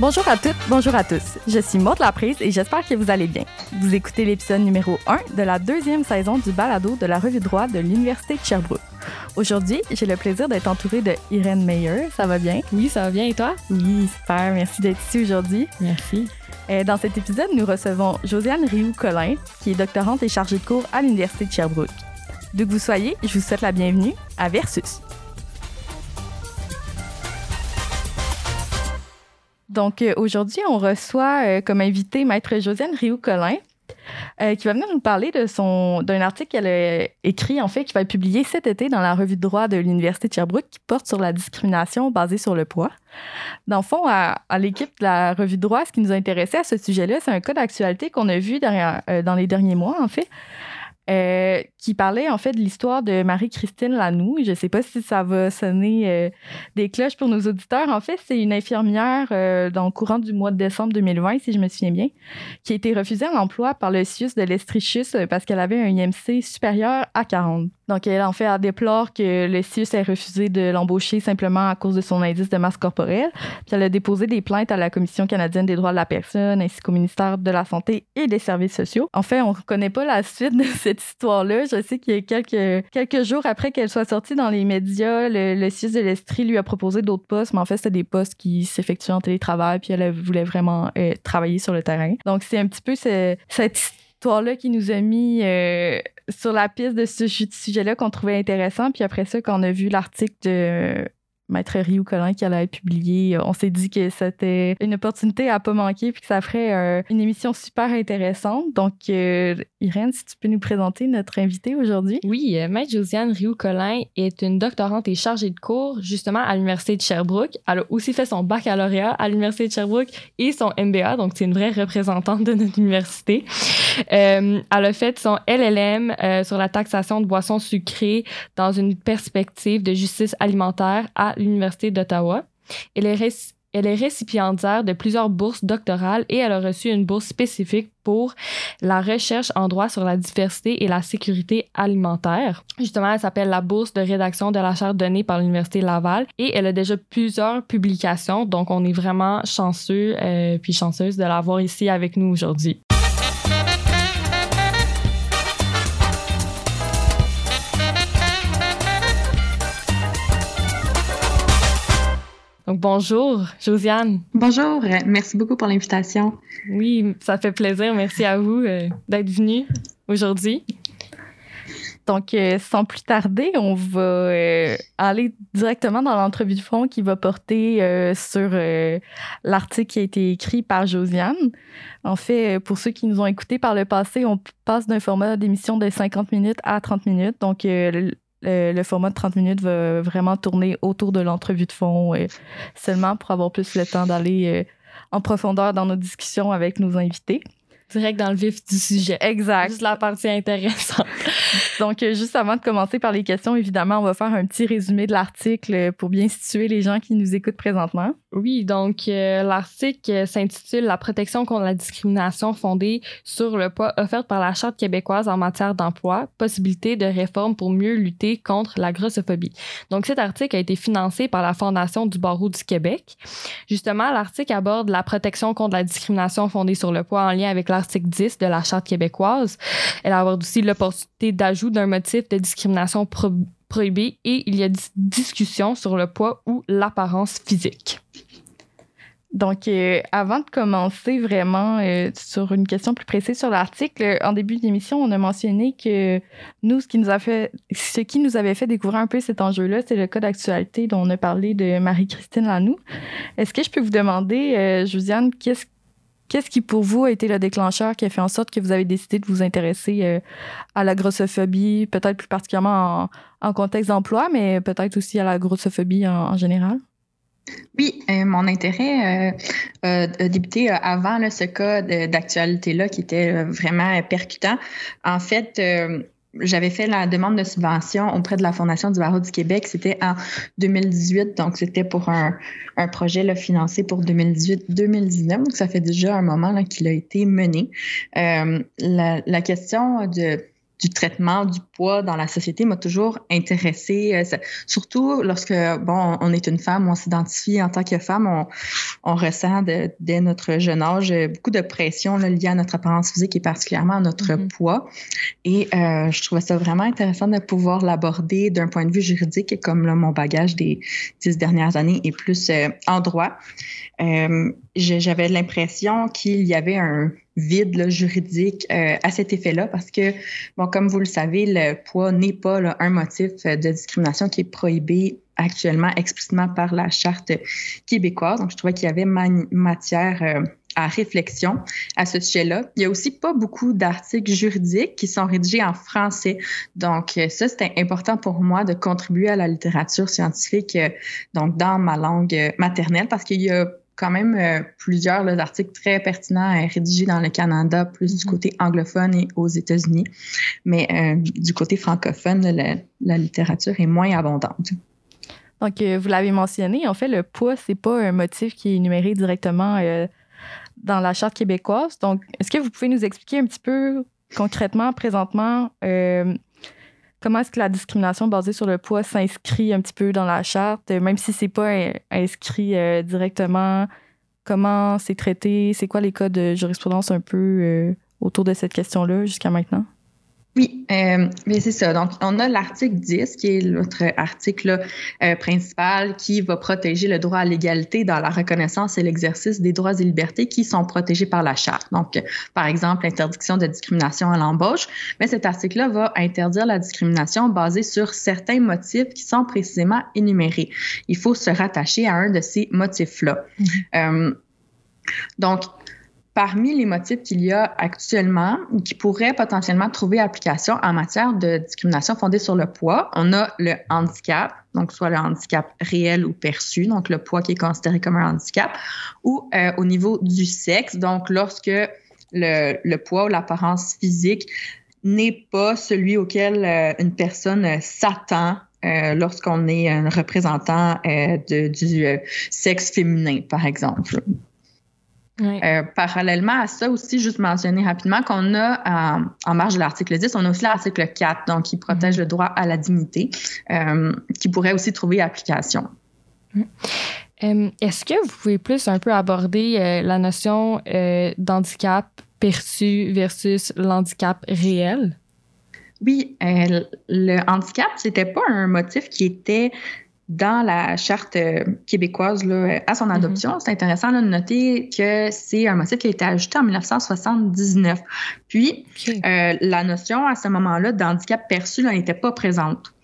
Bonjour à toutes, bonjour à tous. Je suis Maud Laprise et j'espère que vous allez bien. Vous écoutez l'épisode numéro 1 de la deuxième saison du balado de la revue droit de l'Université de Sherbrooke. Aujourd'hui, j'ai le plaisir d'être entourée de Irène Meyer. Ça va bien? Oui, ça va bien et toi? Oui, super. Merci d'être ici aujourd'hui. Merci. Euh, Dans cet épisode, nous recevons Josiane Rioux-Collin, qui est doctorante et chargée de cours à l'Université de Sherbrooke. D'où que vous soyez, je vous souhaite la bienvenue à Versus. Donc euh, aujourd'hui, on reçoit euh, comme invité Maître Josiane Rioux-Collin, euh, qui va venir nous parler d'un article qu'elle a écrit en fait qui va être publié cet été dans la revue de droit de l'université de Sherbrooke qui porte sur la discrimination basée sur le poids. Dans le fond, à, l'équipe de la revue de droit, ce qui nous a intéressé à ce sujet-là, c'est un cas d'actualité qu'on a vu dans les derniers mois en fait. Qui parlait en fait de l'histoire de Marie-Christine Lanoux. Je ne sais pas si ça va sonner euh, des cloches pour nos auditeurs. En fait, c'est une infirmière euh, dans le courant du mois de décembre 2020, si je me souviens bien, qui a été refusée à l'emploi par le CIUS de l'Estrichus euh, parce qu'elle avait un IMC supérieur à 40. Donc, elle, en fait, elle déplore que le CIUS ait refusé de l'embaucher simplement à cause de son indice de masse corporelle. Puis, elle a déposé des plaintes à la Commission canadienne des droits de la personne ainsi qu'au ministère de la Santé et des Services sociaux. En fait, on ne connaît pas la suite de cette histoire-là. Je sais qu'il y a quelques, jours après qu'elle soit sortie dans les médias, le, le de l'Estrie lui a proposé d'autres postes, mais en fait, c'était des postes qui s'effectuaient en télétravail, puis elle voulait vraiment euh, travailler sur le terrain. Donc, c'est un petit peu ce- cette histoire-là qui nous a mis euh, sur la piste de ce su- sujet-là qu'on trouvait intéressant. Puis après ça, quand on a vu l'article de Maître Rioux Collin qui allait être publié, on s'est dit que c'était une opportunité à pas manquer puis que ça ferait euh, une émission super intéressante. Donc, euh, Irène, si tu peux nous présenter notre invité aujourd'hui. Oui, euh, Maître Josiane Rioux-Collin est une doctorante et chargée de cours justement à l'Université de Sherbrooke. Elle a aussi fait son baccalauréat à l'Université de Sherbrooke et son MBA, donc c'est une vraie représentante de notre université. Euh, elle a fait son LLM euh, sur la taxation de boissons sucrées dans une perspective de justice alimentaire à l'Université d'Ottawa. Elle est récipiendaire de plusieurs bourses doctorales et elle a reçu une bourse spécifique pour la recherche en droit sur la diversité et la sécurité alimentaire. Justement, elle s'appelle la bourse de rédaction de la charte donnée par l'Université Laval et elle a déjà plusieurs publications, donc on est vraiment chanceux euh, puis chanceuse de l'avoir ici avec nous aujourd'hui. Donc bonjour, Josiane. Bonjour, euh, merci beaucoup pour l'invitation. Oui, ça fait plaisir. Merci à vous euh, d'être venu aujourd'hui. Donc, euh, sans plus tarder, on va euh, aller directement dans l'entrevue de fond qui va porter euh, sur l'article qui a été écrit par Josiane. En fait, pour ceux qui nous ont écoutés par le passé, on passe d'un format d'émission de 50 minutes à 30 minutes. Donc, le, format de 30 minutes va vraiment tourner autour de l'entrevue de fond, euh, seulement pour avoir plus le temps d'aller euh, en profondeur dans nos discussions avec nos invités. Direct dans le vif du sujet. Exact. Juste la partie intéressante. Donc, euh, juste avant de commencer par les questions, évidemment, on va faire un petit résumé de l'article pour bien situer les gens qui nous écoutent présentement. Oui, donc euh, l'article s'intitule La protection contre la discrimination fondée sur le poids offerte par la Charte québécoise en matière d'emploi, possibilité de réforme pour mieux lutter contre la grossophobie. Donc cet article a été financé par la Fondation du barreau du Québec. Justement, l'article aborde la protection contre la discrimination fondée sur le poids en lien avec l'article 10 de la Charte québécoise. Elle aborde aussi l'opportunité d'ajout d'un motif de discrimination pro- prohibé et il y a dis- discussion sur le poids ou l'apparence physique. Donc, euh, avant de commencer vraiment euh, sur une question plus précise sur l'article, en début d'émission, on a mentionné que nous, ce qui nous a fait, ce qui nous avait fait découvrir un peu cet enjeu-là, c'est le cas d'actualité dont on a parlé de Marie-Christine Lanoux. Est-ce que je peux vous demander, euh, Josiane, qu'est-ce Qu'est-ce qui, pour vous, a été le déclencheur qui a fait en sorte que vous avez décidé de vous intéresser euh, à la grossophobie, peut-être plus particulièrement en, contexte d'emploi, mais peut-être aussi à la grossophobie en, général? Oui, euh, mon intérêt euh, euh, a débuté avant ce cas d'actualité-là qui était vraiment percutant. En fait, j'avais fait la demande de subvention auprès de la Fondation du barreau du Québec. C'était en 2018, donc c'était pour un, projet là, financé pour 2018-2019. Donc, ça fait déjà un moment qu'il a été mené. Euh, la, la question de du traitement du poids dans la société m'a toujours intéressée, euh, surtout lorsque, bon, on est une femme, on s'identifie en tant que femme, on, on ressent dès notre jeune âge beaucoup de pression là, liée à notre apparence physique et particulièrement à notre mm-hmm. poids. Et euh, je trouvais ça vraiment intéressant de pouvoir l'aborder d'un point de vue juridique, comme là, mon bagage des dix dernières années est plus euh, en droit. Euh, j'avais l'impression qu'il y avait un vide juridique euh, à cet effet-là parce que, bon, comme vous le savez, le poids n'est pas un motif de discrimination qui est prohibé actuellement explicitement par la charte québécoise. Donc, je trouvais qu'il y avait matière euh, à réflexion à ce sujet-là. Il y a aussi pas beaucoup d'articles juridiques qui sont rédigés en français. Donc, ça, c'était important pour moi de contribuer à la littérature scientifique, donc dans ma langue maternelle, parce qu'il y a quand même euh, plusieurs articles très pertinents euh, rédigés dans le Canada, plus du mhm. côté anglophone et aux États-Unis. Mais euh, du côté francophone, la, littérature est moins abondante. Donc, vous l'avez mentionné, en fait, le poids, c'est pas un motif qui est énuméré directement dans la Charte québécoise. Donc, est-ce que vous pouvez nous expliquer un petit peu concrètement, présentement, comment est-ce que la discrimination basée sur le poids s'inscrit un petit peu dans la charte, même si c'est pas inscrit euh, directement? Comment c'est traité? C'est quoi les cas de jurisprudence un peu euh, autour de cette question-là jusqu'à maintenant? Oui, euh, mais c'est ça. Donc, on a l'article 10, qui est notre article euh, principal, qui va protéger le droit à l'égalité dans la reconnaissance et l'exercice des droits et libertés qui sont protégés par la Charte. Donc, par exemple, l'interdiction de discrimination à l'embauche. Mais cet article-là va interdire la discrimination basée sur certains motifs qui sont précisément énumérés. Il faut se rattacher à un de ces motifs-là. Mm-hmm. euh, donc, parmi les motifs qu'il y a actuellement qui pourraient potentiellement trouver application en matière de discrimination fondée sur le poids, on a le handicap, donc soit le handicap réel ou perçu, donc le poids qui est considéré comme un handicap, ou euh, au niveau du sexe, donc lorsque le, poids ou l'apparence physique n'est pas celui auquel euh, une personne s'attend euh, lorsqu'on est un représentant du sexe féminin, par exemple. Euh, parallèlement à ça aussi, juste mentionner rapidement qu'on a euh, en marge de l'article 10, on a aussi l'article 4, donc qui protège le droit à la dignité, euh, qui pourrait aussi trouver application. Est-ce que vous pouvez plus un peu aborder la notion d'handicap perçu versus l'handicap réel? Oui, le handicap, c'était pas un motif qui était dans la charte euh, québécoise là, à son mhm. adoption. C'est intéressant de noter que c'est un motif qui a été ajouté en 1979. Puis, euh, la notion à ce moment-là d'handicap perçu n'était pas présente.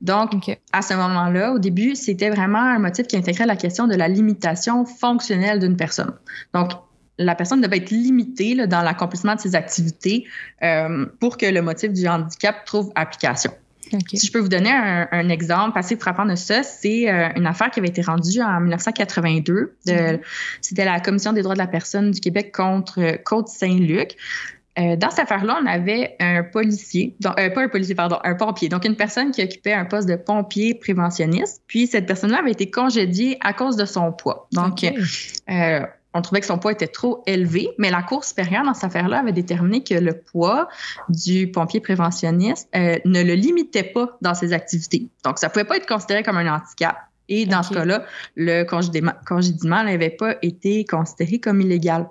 Donc, à ce moment-là, au début, c'était vraiment un motif qui intégrait la question de la limitation fonctionnelle d'une personne. Donc, la personne devait être limitée là, dans l'accomplissement de ses activités euh, pour que le motif du handicap trouve application. Si je peux vous donner un, exemple assez frappant de ça, c'est euh, une affaire qui avait été rendue en 1982. Mhm. C'était la Commission des droits de la personne du Québec contre euh, Côte-Saint-Luc. Euh, dans cette affaire-là, on avait un policier, donc, pas un policier, pardon, un pompier, donc une personne qui occupait un poste de pompier préventionniste. Puis cette personne-là avait été congédiée à cause de son poids. Donc, on trouvait que son poids était trop élevé, mais la Cour supérieure, dans cette affaire-là, avait déterminé que le poids du pompier préventionniste euh, ne le limitait pas dans ses activités. Donc, ça ne pouvait pas être considéré comme un handicap. Et dans ce cas-là, le congédiement n'avait pas été considéré comme illégal.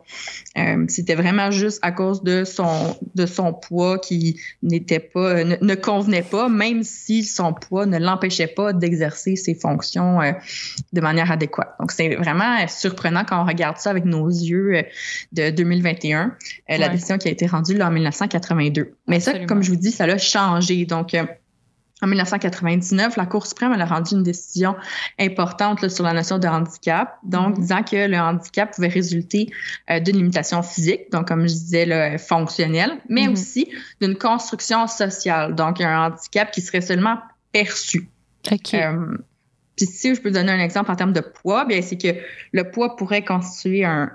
Euh, c'était vraiment juste à cause de son, de son poids qui n'était pas, ne, convenait pas, même si son poids ne l'empêchait pas d'exercer ses fonctions euh, de manière adéquate. Donc, c'est vraiment surprenant quand on regarde ça avec nos yeux euh, de 2021, la décision qui a été rendue là, en 1982. Mais ça, comme je vous dis, ça l'a changé. Donc, en 1999, la Cour suprême a rendu une décision importante sur la notion de handicap, donc mm-hmm. disant que le handicap pouvait résulter euh, d'une limitation physique, donc comme je disais, fonctionnelle, mais mm-hmm. aussi d'une construction sociale, donc un handicap qui serait seulement perçu. Euh, puis si je peux donner un exemple en termes de poids, bien c'est que le poids pourrait constituer un,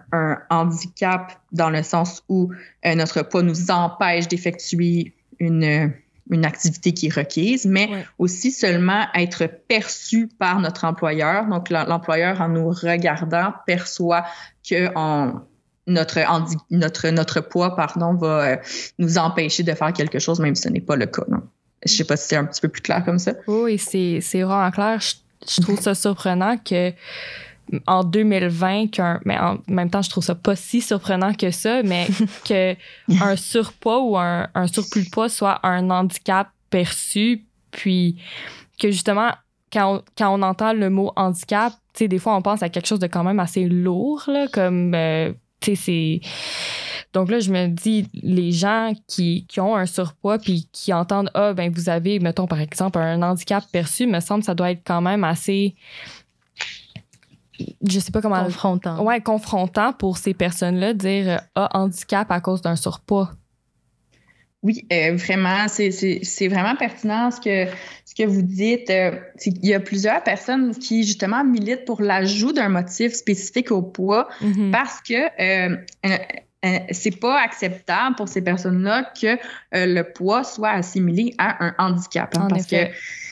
handicap dans le sens où euh, notre poids nous empêche d'effectuer une une activité qui est requise, mais aussi seulement être perçu par notre employeur. Donc, l'employeur, en nous regardant, perçoit qu'on notre, notre, notre poids pardon, va nous empêcher de faire quelque chose, même si ce n'est pas le cas. Non? Je sais pas si c'est un petit peu plus clair comme ça. Oui, c'est vraiment clair. Je, trouve ça surprenant que en 2020, mais en même temps, je trouve ça pas si surprenant que ça, mais que un surpoids ou un, un surplus de poids soit un handicap perçu, puis que justement, quand on, quand on entend le mot handicap, tu sais, des fois, on pense à quelque chose de quand même assez lourd, là, comme, euh, tu sais, c'est donc là, je me dis, les gens qui, qui ont un surpoids puis qui entendent, ah, ben vous avez, mettons, par exemple, un handicap perçu, me semble que ça doit être quand même assez je sais pas comment confrontant. Ouais, confrontant pour ces personnes-là dire ah handicap à cause d'un surpoids. Oui, euh, vraiment, c'est vraiment pertinent ce que ce que vous dites. Euh, il y a plusieurs personnes qui justement militent pour l'ajout d'un motif spécifique au poids mm-hmm. parce que euh, euh, c'est pas acceptable pour ces personnes-là que euh, le poids soit assimilé à un handicap. Hein, parce que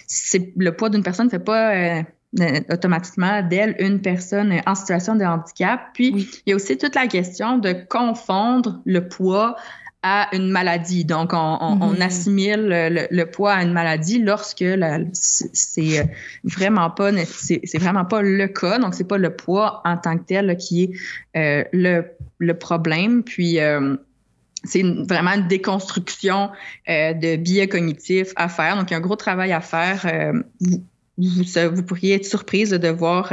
c'est le poids d'une personne ne fait pas euh, automatiquement d'elle une personne en situation de handicap. Puis il y a aussi toute la question de confondre le poids à une maladie. Donc, on, mhm. assimile le, poids à une maladie lorsque c'est euh, vraiment pas c'est vraiment pas le cas. Donc, c'est pas le poids en tant que tel qui est euh, le, le, problème. Puis euh, c'est vraiment une déconstruction de biais cognitifs à faire. Donc, il y a un gros travail à faire. Vous, vous, pourriez être surprise de voir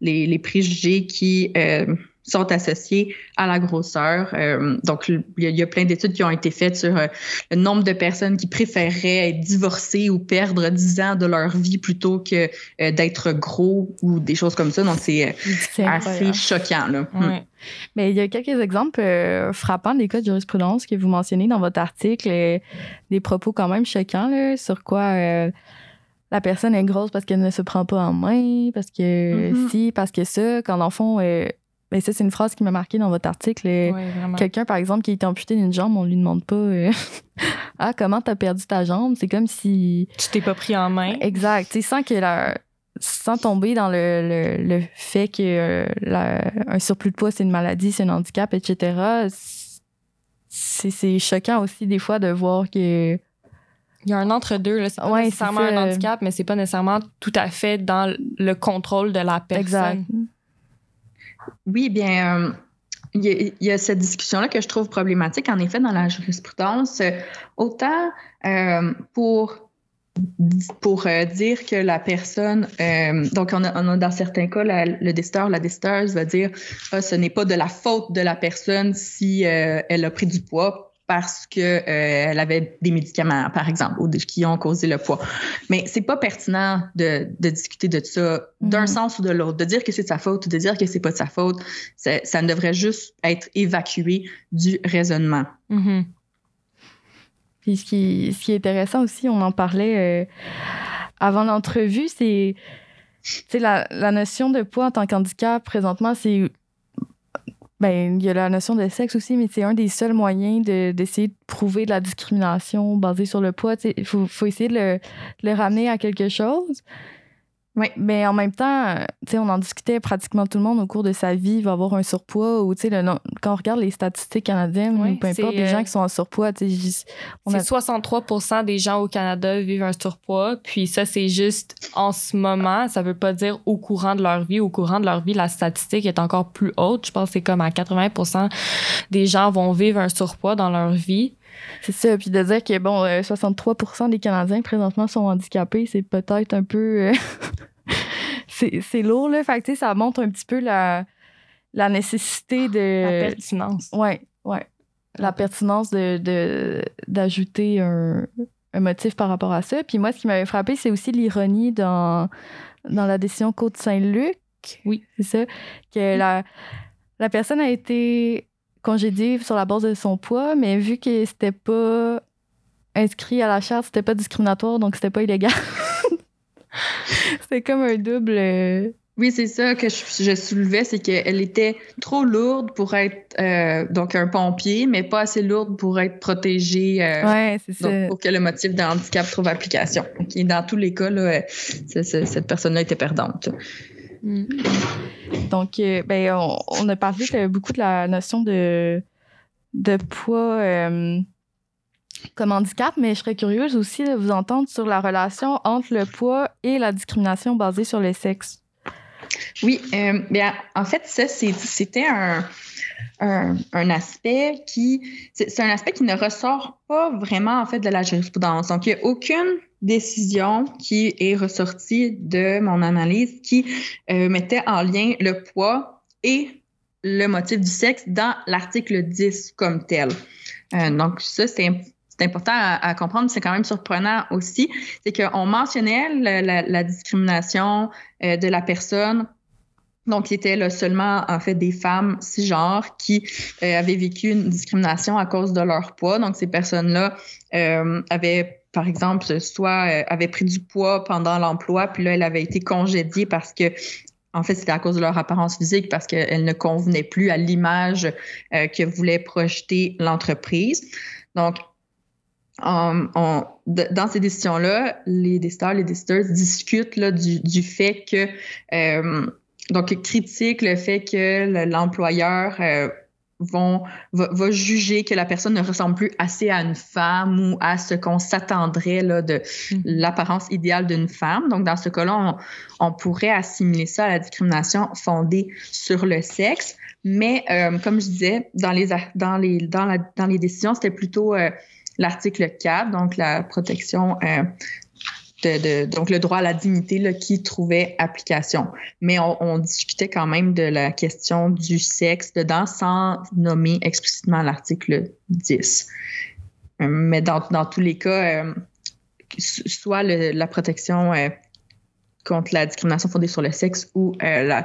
les, les préjugés qui sont associés à la grosseur. Euh, donc, il y, a plein d'études qui ont été faites sur euh, le nombre de personnes qui préféreraient être divorcées ou perdre 10 ans de leur vie plutôt que euh, d'être gros ou des choses comme ça. Donc, c'est assez choquant. Là. Hmm. Mais il y a quelques exemples frappants des cas de jurisprudence que vous mentionnez dans votre article, des propos quand même choquants là, sur quoi la personne est grosse parce qu'elle ne se prend pas en main, parce que mm-hmm. si, parce que ça, quand l'enfant est mais ça, c'est une phrase qui m'a marqué dans votre article. Quelqu'un, par exemple, qui est amputé d'une jambe, on lui demande pas euh, Ah, comment t'as perdu ta jambe? C'est comme si. Tu t'es pas pris en main. Exact. Tu sans que la... sans tomber dans le, le, fait que euh, un surplus de poids, c'est une maladie, c'est un handicap, etc. C'est choquant aussi des fois de voir que. Il y a un entre-deux, c'est pas nécessairement un handicap, mais c'est pas nécessairement tout à fait dans le contrôle de la personne. Exact. Oui, bien, euh, il y, a cette discussion-là que je trouve problématique, en effet, dans la jurisprudence. Autant euh, pour pour euh, dire que la personne, donc on a, dans certains cas, le décideur, la décideuse va dire ah, ce n'est pas de la faute de la personne si elle a pris du poids parce que euh, elle avait des médicaments, par exemple, ou qui ont causé le poids. Mais c'est pas pertinent de, de, discuter de ça d'un mhm. sens ou de l'autre, de dire que c'est de sa faute ou de dire que c'est pas de sa faute. Ça ne devrait juste être évacué du raisonnement. Mhm. Puis ce qui, ce qui, est intéressant aussi, on en parlait euh, avant l'entrevue, c'est la, la notion de poids en tant qu'handicap présentement, c'est ben, il y a la notion de sexe aussi, mais c'est un des seuls moyens d'essayer de, prouver de la discrimination basée sur le poids. Il faut, faut, essayer de le, de le, ramener à quelque chose. Oui. Mais en même temps, on en discutait pratiquement tout le monde au cours de sa vie va avoir un surpoids ou le, quand on regarde les statistiques canadiennes, peu importe, les gens qui sont en surpoids, c'est 63% des gens au Canada vivent un surpoids. Puis ça, c'est juste en ce moment. Ça veut pas dire au courant de leur vie. Au courant de leur vie, la statistique est encore plus haute. Je pense que c'est comme à 80 des gens vont vivre un surpoids dans leur vie. C'est ça. Puis de dire que, bon, 63% euh, des Canadiens présentement sont handicapés, c'est peut-être un peu. C'est lourd, là. Fait que, ça montre un petit peu la, la nécessité de. La pertinence. Ouais, ouais. La pertinence de d'ajouter un, un, motif par rapport à ça. Puis moi, ce qui m'avait frappé, c'est aussi l'ironie dans, dans la décision Côte-Saint-Luc. Oui. C'est ça. Que la, la personne a été congédié sur la base de son poids, mais vu que c'était pas inscrit à la charte, c'était pas discriminatoire, donc c'était pas illégal. c'est comme un double. Euh, oui, c'est ça que je, soulevais, c'est qu'elle était trop lourde pour être euh, donc un pompier, mais pas assez lourde pour être protégée. Euh, ouais, c'est ça. Pour que le motif de handicap trouve application. dans tous les cas, là, cette personne-là était perdante. Mm. Donc, euh, ben, on, on a parlé beaucoup de la notion de, de poids comme handicap, mais je serais curieuse aussi de vous entendre sur la relation entre le poids et la discrimination basée sur le sexe. Oui, euh, bien, en fait, ça, c'était un, un, aspect qui. C'est un aspect qui ne ressort pas vraiment, en fait, de la jurisprudence. Donc, il n'y a aucune décision qui est ressortie de mon analyse qui euh, mettait en lien le poids et le motif du sexe dans l'article 10 comme tel. Euh, donc, ça, c'est c'est important à, comprendre, c'est quand même surprenant aussi, c'est qu'on mentionnait la, discrimination euh, de la personne. Donc, c'était là, seulement en fait des femmes cisgenres qui euh, avaient vécu une discrimination à cause de leur poids. Donc, ces personnes-là euh, avaient, par exemple, soit euh, pris du poids pendant l'emploi, puis là, elles avaient été congédiées parce que en fait, c'était à cause de leur apparence physique parce qu'elles ne convenaient plus à l'image que voulait projeter l'entreprise. Donc, on- on- de- dans ces décisions-là, les décideurs, les décideuses discutent là, du, du fait que, euh, donc, critiquent le fait que le- l'employeur euh, vont, va, va juger que la personne ne ressemble plus assez à une femme ou à ce qu'on s'attendrait de Mhm. l'apparence idéale d'une femme. Donc, dans ce cas-là, on, on pourrait assimiler ça à la discrimination fondée sur le sexe. Mais, euh, comme je disais, dans les, dans les, dans la, dans les décisions, c'était plutôt euh, l'article 4, donc la protection, euh, de, donc le droit à la dignité là, qui trouvait application. Mais on, discutait quand même de la question du sexe dedans sans nommer explicitement l'article 10. Euh, Mais dans, dans tous les cas, euh, so- soit la protection contre la discrimination fondée sur le sexe ou le,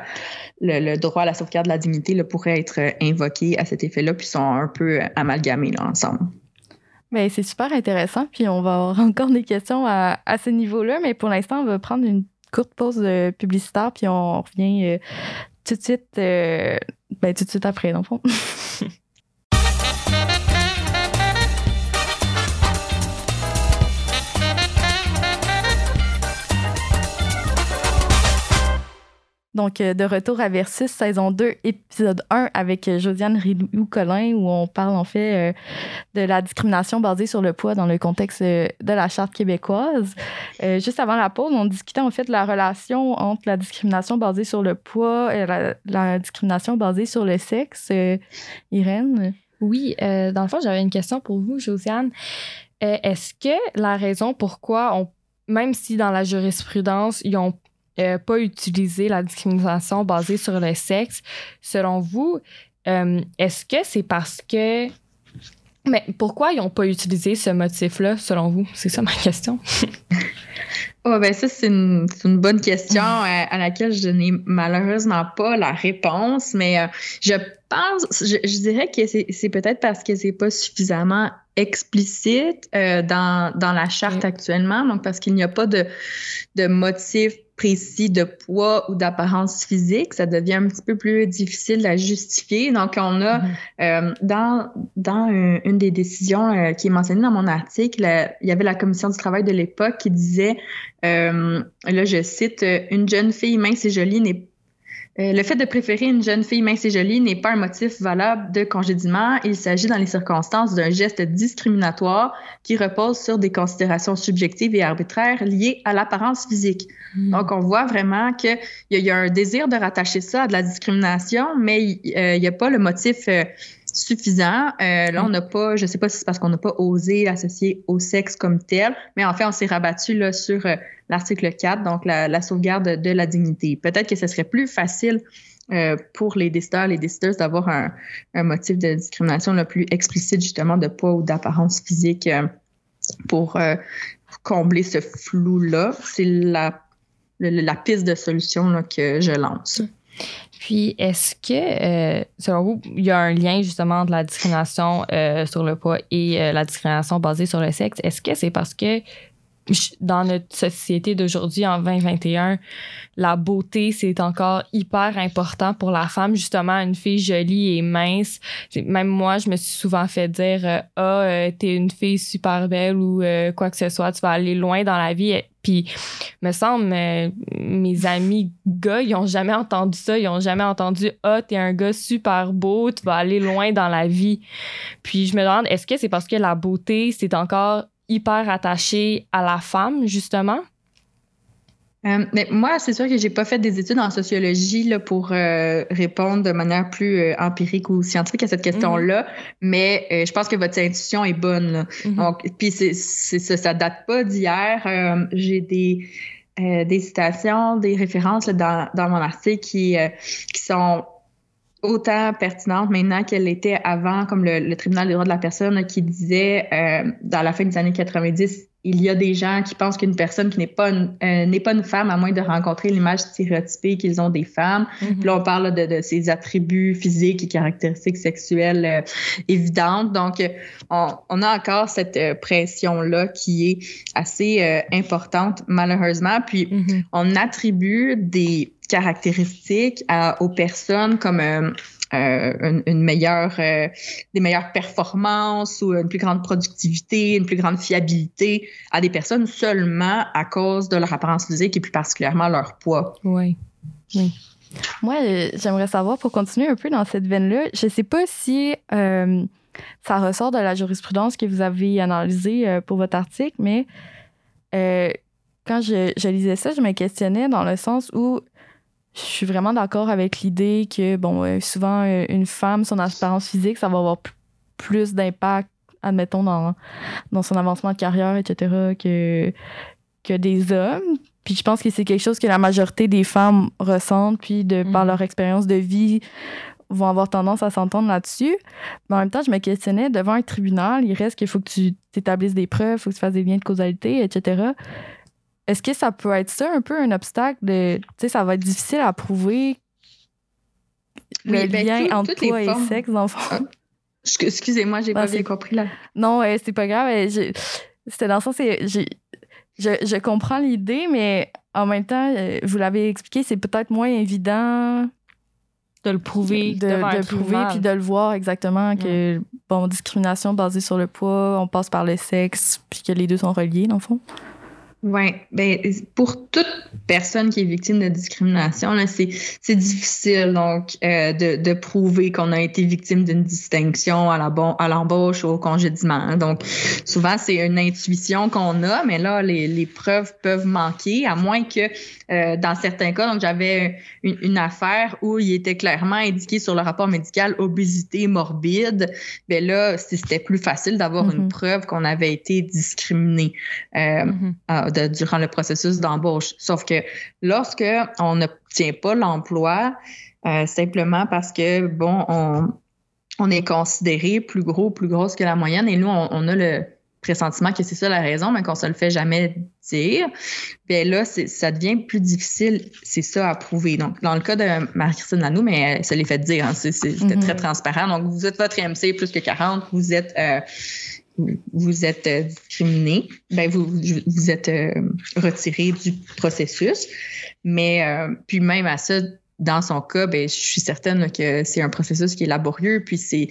le droit à la sauvegarde de la dignité là, pourrait être invoqué à cet effet-là, puis sont un peu amalgamés là, ensemble. Ben, c'est super intéressant, puis on va avoir encore des questions à, à ce niveau-là, mais pour l'instant, on va prendre une courte pause euh, publicitaire, puis on revient euh, tout de suite, euh, ben, tout de suite après, dans le fond. Donc, euh, de retour à Versus, saison 2, épisode 1, avec euh, Josiane Rilou-Collin, où on parle en fait euh, de la discrimination basée sur le poids dans le contexte de la Charte québécoise. Juste avant la pause, on discutait en fait de la relation entre la discrimination basée sur le poids et la, discrimination basée sur le sexe. Irène? Oui, dans le fond, j'avais une question pour vous, Josiane. Est-ce que la raison pourquoi, on, même si dans la jurisprudence, ils n'ont pas utilisé la discrimination basée sur le sexe, selon vous, euh, est-ce que c'est parce que... Mais pourquoi ils n'ont pas utilisé ce motif-là, selon vous? C'est ça ma question. Oh, ben ça, c'est une, bonne question euh, à laquelle je n'ai malheureusement pas la réponse, mais euh, je pense, je, je dirais que c'est, peut-être parce que c'est pas suffisamment explicite euh, dans, dans la charte actuellement, donc parce qu'il n'y a pas de, de motif précis de poids ou d'apparence physique, ça devient un petit peu plus difficile à justifier. Donc, on a euh, dans, dans une, une des décisions euh, qui est mentionnée dans mon article, euh, il y avait la commission du travail de l'époque qui disait, euh, là je cite, une jeune fille mince et jolie n'est euh, le fait de préférer une jeune fille mince et jolie n'est pas un motif valable de congédiement. Il s'agit dans les circonstances d'un geste discriminatoire qui repose sur des considérations subjectives et arbitraires liées à l'apparence physique. Donc, on voit vraiment qu'il y, a- il y a un désir de rattacher ça à de la discrimination, mais il n'y a pas le motif euh, suffisant. Euh, là, on n'a pas, je sais pas si c'est parce qu'on n'a pas osé l'associer au sexe comme tel, mais en fait, on s'est rabattu là, sur euh, l'article 4, donc la, la sauvegarde de, la dignité. Peut-être que ce serait plus facile euh, pour les décideurs, les décideuses d'avoir un, un motif de discrimination le plus explicite, justement, de poids ou d'apparence physique euh, pour euh, combler ce flou-là. C'est la, la piste de solution là, que je lance. Puis, est-ce que, euh, selon vous, il y a un lien justement de la discrimination euh, sur le poids et euh, la discrimination basée sur le sexe? Est-ce que c'est parce que dans notre société d'aujourd'hui en 2021, la beauté, c'est encore hyper important pour la femme. Justement, une fille jolie et mince. Même moi, je me suis souvent fait dire euh, Ah, euh, t'es une fille super belle ou euh, quoi que ce soit, tu vas aller loin dans la vie. Puis, me semble, mes amis gars, ils ont jamais entendu ça. Ils ont jamais entendu Ah, t'es un gars super beau, tu vas aller loin dans la vie. Puis, je me demande, est-ce que c'est parce que la beauté, c'est encore hyper attaché à la femme, justement? Euh, mais moi, c'est sûr que j'ai pas fait des études en sociologie là, pour euh, répondre de manière plus euh, empirique ou scientifique à cette question-là, mm-hmm. mais je pense que votre intuition est bonne. Là. Mm-hmm. Donc, puis c'est, ça, ça date pas d'hier. j'ai des des citations, des références dans, dans mon article qui, qui sont autant pertinente maintenant qu'elle était avant, comme le, tribunal des droits de la personne qui disait euh, dans la fin des années 90, il y a des gens qui pensent qu'une personne qui n'est pas une, euh, n'est pas une femme à moins de rencontrer l'image stéréotypée qu'ils ont des femmes. Mm-hmm. Puis là, on parle de, de ces attributs physiques et caractéristiques sexuelles euh, évidentes. Donc, on, on, a encore cette pression-là qui est assez importante, malheureusement. Puis, mm-hmm. on attribue des caractéristiques aux personnes comme euh, euh, une, meilleure, euh, des meilleures performances ou une plus grande productivité, une plus grande fiabilité à des personnes seulement à cause de leur apparence physique et plus particulièrement leur poids. Oui. Moi, j'aimerais savoir, pour continuer un peu dans cette veine-là, je ne sais pas si ça ressort de la jurisprudence que vous avez analysée pour votre article, mais quand je, lisais ça, je me questionnais dans le sens où je suis vraiment d'accord avec l'idée que, bon, euh, souvent, euh, une femme, son apparence physique, ça va avoir plus d'impact, admettons, dans, dans son avancement de carrière, etc., que, que des hommes. Puis je pense que c'est quelque chose que la majorité des femmes ressentent, puis de par mm. leur expérience de vie, vont avoir tendance à s'entendre là-dessus. Mais en même temps, je me questionnais devant un tribunal, il reste qu'il faut que tu établisses des preuves, il faut que tu fasses des liens de causalité, etc. Est-ce que ça peut être ça un peu un obstacle de. Tu sais, ça va être difficile à prouver le ben, lien entre toi et sexe, dans le fond? Ah, excusez-moi, j'ai pas bien compris là. Non, c'est pas grave. C'était dans le sens, je, je comprends l'idée, mais en même temps, euh, vous l'avez expliqué, c'est peut-être moins évident de le prouver, de, le prouver puis de le voir exactement que bon discrimination basée sur le poids, on passe par le sexe puis que les deux sont reliés dans le fond. Oui, ben pour toute personne qui est victime de discrimination, c'est difficile donc euh, de, de, prouver qu'on a été victime d'une distinction à la bon, à l'embauche ou au congédiement. Donc souvent c'est une intuition qu'on a, mais là les, les, preuves peuvent manquer, à moins que euh, dans certains cas, donc j'avais une, une, affaire où il était clairement indiqué sur le rapport médical obésité morbide. Ben là, c'était plus facile d'avoir une mm-hmm. preuve qu'on avait été discriminé. Euh, durant le processus d'embauche. Sauf que lorsque on n'obtient pas l'emploi, euh, simplement parce que, bon, on, on, est considéré plus gros, plus grosse que la moyenne, et nous, on, a le pressentiment que c'est ça la raison, mais qu'on se le fait jamais dire, bien là, ça devient plus difficile, c'est ça à prouver. Donc, dans le cas de Marie-Christine Lanou, mais elle se l'est fait dire, hein, c'était mm-hmm. très transparent. Donc, vous êtes votre MC plus que 40, vous êtes euh, vous êtes euh, discriminé, ben vous, vous êtes euh, retiré du processus. Mais euh, puis même à ça, dans son cas, ben, je suis certaine que c'est un processus qui est laborieux, puis c'est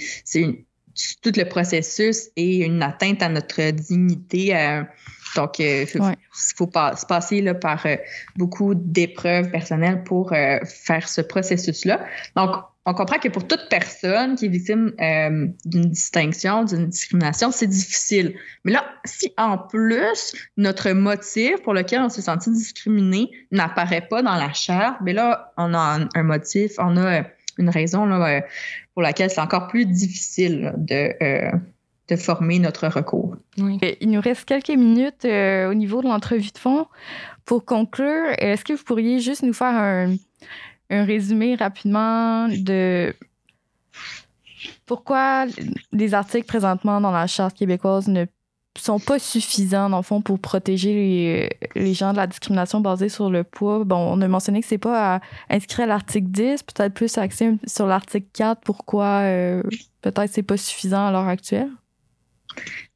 tout le processus est une atteinte à notre dignité. donc, il faut, se passer là, par beaucoup d'épreuves personnelles pour faire ce processus-là. Donc, on comprend que pour toute personne qui est victime euh, d'une distinction, d'une discrimination, c'est difficile. Mais là, si en plus notre motif pour lequel on s'est senti discriminé n'apparaît pas dans la charte, mais ben là, on a un, motif, on a une raison là, euh, pour laquelle c'est encore plus difficile de, euh, de former notre recours. Il nous reste quelques minutes au niveau de l'entrevue de fond. Pour conclure, est-ce que vous pourriez juste nous faire un un résumé rapidement de pourquoi les articles présentement dans la Charte québécoise ne sont pas suffisants, dans le fond, pour protéger les, gens de la discrimination basée sur le poids. Bon, on a mentionné que c'est pas à inscrire à l'article 10, peut-être plus axé sur l'article 4. Pourquoi euh, peut-être c'est pas suffisant à l'heure actuelle?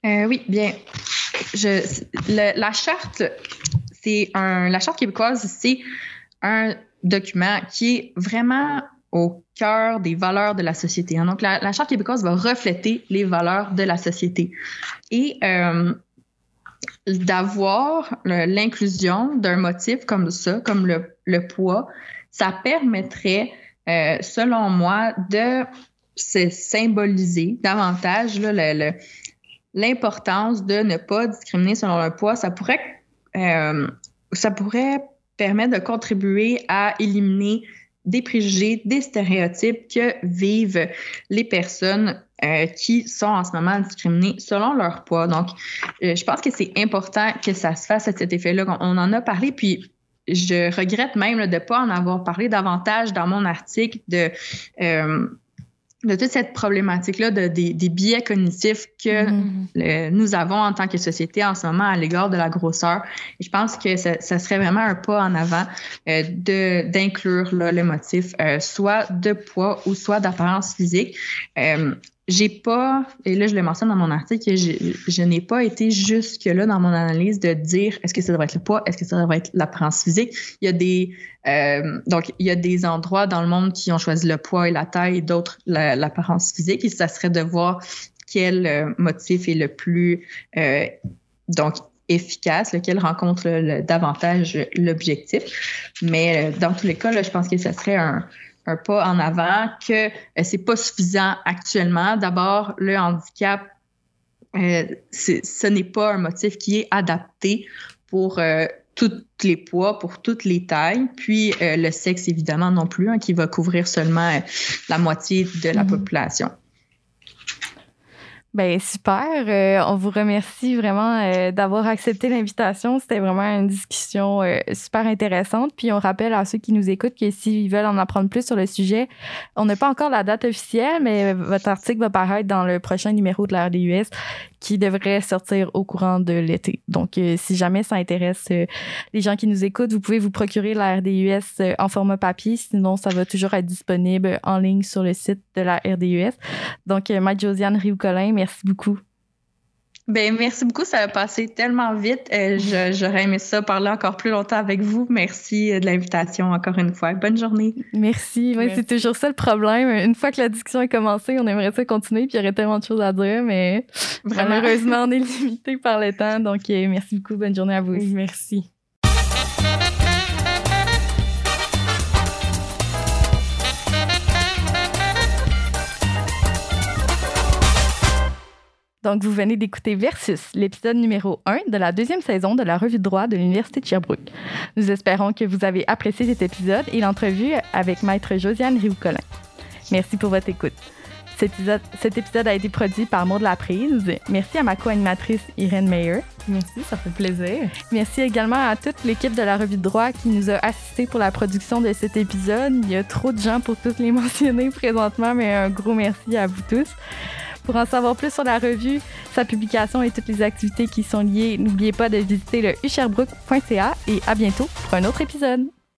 Euh, oui, bien. je, la charte, c'est un, la charte québécoise, c'est un document qui est vraiment au cœur des valeurs de la société. Hein. Donc, la, Charte québécoise va refléter les valeurs de la société. Et euh, d'avoir l'inclusion d'un motif comme ça, comme le, poids, ça permettrait, euh, selon moi, de se symboliser davantage l'importance de ne pas discriminer selon le poids. Ça pourrait, euh, ça pourrait permettre de contribuer à éliminer des préjugés, des stéréotypes que vivent les personnes euh, qui sont en ce moment discriminées selon leur poids. Donc, euh, je pense que c'est important que ça se fasse à cet effet-là. On en a parlé, puis je regrette même de ne pas en avoir parlé davantage dans mon article de euh, de toute cette problématique-là de, des, biais cognitifs que mm-hmm. nous avons en tant que société en ce moment à l'égard de la grosseur. Et je pense que ça, serait vraiment un pas en avant euh, de d'inclure le motif euh, soit de poids ou soit d'apparence physique. Euh, j'ai pas, et là je le mentionne dans mon article, je, je n'ai pas été jusque-là dans mon analyse de dire est-ce que ça devrait être le poids, est-ce que ça devrait être l'apparence physique? Il y a des euh, donc il y a des endroits dans le monde qui ont choisi le poids et la taille, d'autres l'apparence physique, et ça serait de voir quel euh, motif est le plus euh, donc efficace, lequel rencontre davantage l'objectif. Mais euh, dans tous les cas, là, je pense que ça serait un, un pas en avant, que euh, c'est pas suffisant actuellement. D'abord, le handicap, euh, ce n'est pas un motif qui est adapté pour euh, tous les poids, pour toutes les tailles. Puis le sexe, évidemment, non plus, hein, qui va couvrir seulement la moitié de la mm-hmm. population. Ben super. Euh, on vous remercie vraiment euh, d'avoir accepté l'invitation. C'était vraiment une discussion euh, super intéressante. Puis on rappelle à ceux qui nous écoutent que s'ils veulent en apprendre plus sur le sujet, on n'a pas encore la date officielle, mais votre article va paraître dans le prochain numéro de la RDUS qui devrait sortir au courant de l'été. Donc, euh, si jamais ça intéresse euh, les gens qui nous écoutent, vous pouvez vous procurer la RDUS euh, en format papier. Sinon, ça va toujours être disponible en ligne sur le site de la RDUS. Donc, Mike Josiane Rioux-Colin, merci beaucoup. Ben merci beaucoup, ça a passé tellement vite. Euh, j'aurais aimé ça parler encore plus longtemps avec vous. Merci euh, de l'invitation encore une fois. Bonne journée. Merci. c'est toujours ça le problème. Une fois que la discussion a commencé, on aimerait ça continuer, puis il y aurait tellement de choses à dire, mais malheureusement, on est limité par le temps. Donc, euh, merci beaucoup. Bonne journée à vous. merci. Donc, vous venez d'écouter Versus, l'épisode numéro 1 de la deuxième saison de la revue de droit de l'Université de Sherbrooke. Nous espérons que vous avez apprécié cet épisode et l'entrevue avec Maître Josiane Rioux-Collin. Merci pour votre écoute. Cet épisode, cet épisode, a été produit par Maud Laprise. Merci à ma co-animatrice Irène Meyer. Merci, ça fait plaisir. Merci également à toute l'équipe de la revue de droit qui nous a assisté pour la production de cet épisode. Il y a trop de gens pour tous les mentionner présentement, mais un gros merci à vous tous. Pour en savoir plus sur la revue, sa publication et toutes les activités qui sont liées, n'oubliez pas de visiter le usherbrook.ca et à bientôt pour un autre épisode.